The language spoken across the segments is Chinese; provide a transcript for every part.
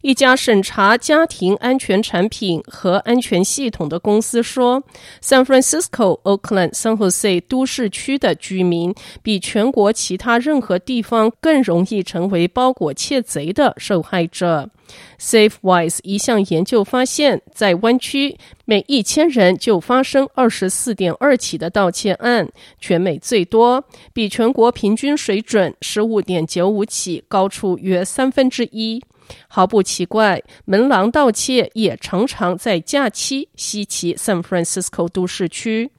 一家审查家庭安全产品和安全系统的公司说，San Francisco、Oakland、San Jose 都市区的居民比全国其他任何地方更容易成为包裹窃贼的受害者。SafeWise 一项研究发现，在湾区每一千人就发生二十四点二起的盗窃案，全美最多，比全国平均水准十五点九五起高出约三分之一。毫不奇怪，门廊盗窃也常常在假期袭击 San Francisco 都市区。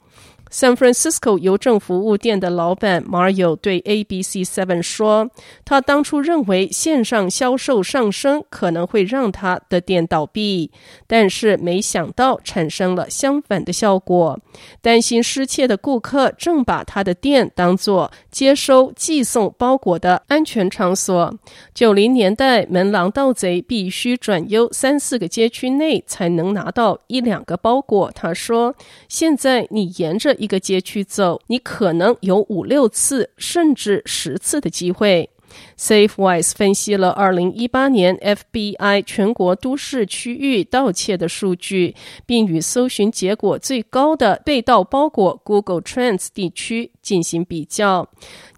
San Francisco 邮政服务店的老板 Mario 对 ABC Seven 说：“他当初认为线上销售上升可能会让他的店倒闭，但是没想到产生了相反的效果。担心失窃的顾客正把他的店当作接收寄送包裹的安全场所。九零年代，门廊盗贼必须转悠三四个街区内才能拿到一两个包裹。他说，现在你沿着。”一个街区走，你可能有五六次甚至十次的机会。SafeWise 分析了二零一八年 FBI 全国都市区域盗窃的数据，并与搜寻结果最高的被盗包裹 Google Trends 地区进行比较，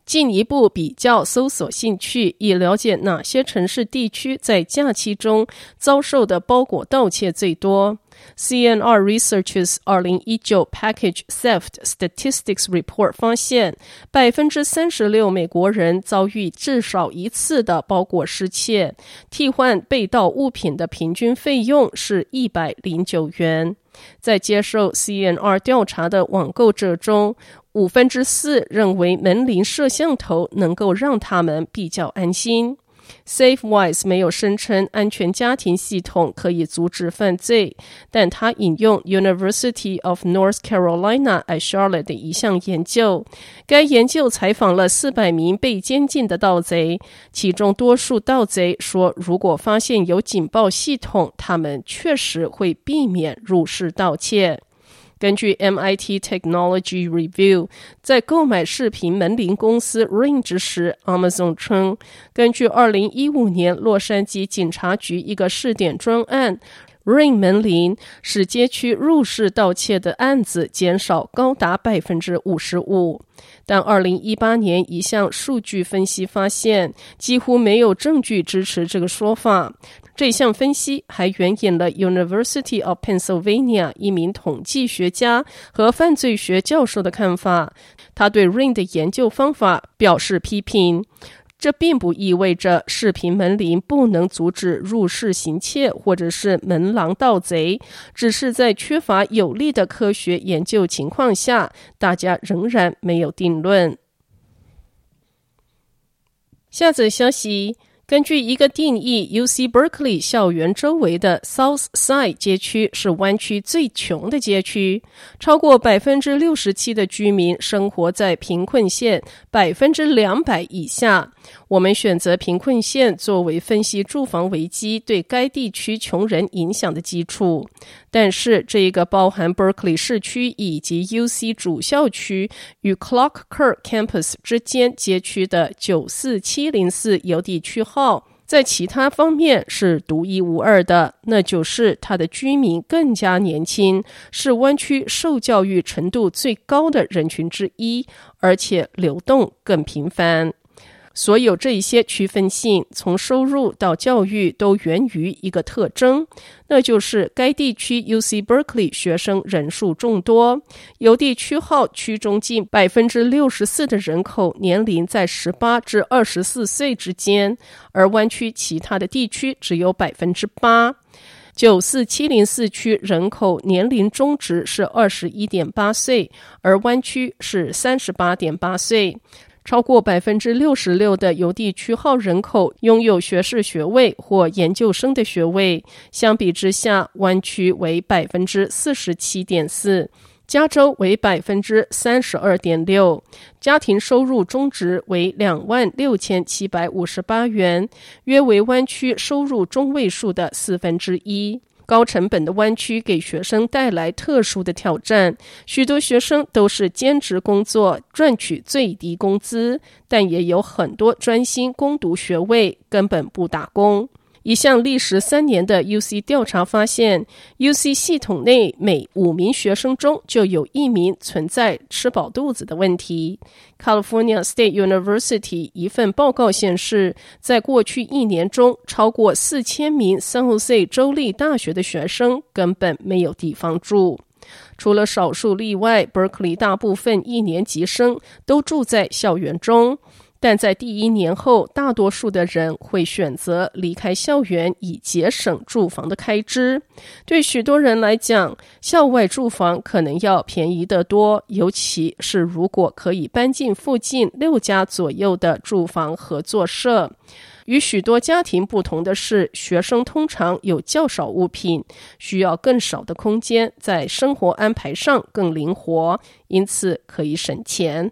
进一步比较搜索兴趣，以了解哪些城市地区在假期中遭受的包裹盗窃最多。CNR Researchers 二零一九 Package Theft Statistics Report 发现，百分之三十六美国人遭遇至少一次的包裹失窃，替换被盗物品的平均费用是一百零九元。在接受 CNR 调查的网购者中，五分之四认为门铃摄像头能够让他们比较安心。SafeWise 没有声称安全家庭系统可以阻止犯罪，但他引用 University of North Carolina at Charlotte 的一项研究。该研究采访了四百名被监禁的盗贼，其中多数盗贼说，如果发现有警报系统，他们确实会避免入室盗窃。根据 MIT Technology Review，在购买视频门铃公司 Ring 之时，Amazon 称，根据2015年洛杉矶警察局一个试点专案，Ring 门铃使街区入室盗窃的案子减少高达百分之五十五。但二零一八年一项数据分析发现，几乎没有证据支持这个说法。这项分析还援引了 University of Pennsylvania 一名统计学家和犯罪学教授的看法。他对 Ring 的研究方法表示批评。这并不意味着视频门铃不能阻止入室行窃或者是门廊盗贼，只是在缺乏有力的科学研究情况下，大家仍然没有定论。下则消息。根据一个定义，UC Berkeley 校园周围的 South Side 街区是湾区最穷的街区，超过百分之六十七的居民生活在贫困线百分之两百以下。我们选择贫困线作为分析住房危机对该地区穷人影响的基础，但是这一个包含 Berkeley 市区以及 UC 主校区与 Clark Kerr Campus 之间街区的九四七零四邮递区号，在其他方面是独一无二的，那就是它的居民更加年轻，是湾区受教育程度最高的人群之一，而且流动更频繁。所有这一些区分性，从收入到教育，都源于一个特征，那就是该地区 UC Berkeley 学生人数众多。邮地区号区中近百分之六十四的人口年龄在十八至二十四岁之间，而湾区其他的地区只有百分之八。九四七零四区人口年龄中值是二十一点八岁，而湾区是三十八点八岁。超过百分之六十六的邮递区号人口拥有学士学位或研究生的学位，相比之下，湾区为百分之四十七点四，加州为百分之三十二点六，家庭收入中值为两万六千七百五十八元，约为湾区收入中位数的四分之一。高成本的弯曲给学生带来特殊的挑战，许多学生都是兼职工作，赚取最低工资，但也有很多专心攻读学位，根本不打工。一项历时三年的 UC 调查发现，UC 系统内每五名学生中就有一名存在吃饱肚子的问题。California State University 一份报告显示，在过去一年中，超过四千名 San Jose 州立大学的学生根本没有地方住。除了少数例外，Berkeley 大部分一年级生都住在校园中。但在第一年后，大多数的人会选择离开校园，以节省住房的开支。对许多人来讲，校外住房可能要便宜得多，尤其是如果可以搬进附近六家左右的住房合作社。与许多家庭不同的是，学生通常有较少物品，需要更少的空间，在生活安排上更灵活，因此可以省钱。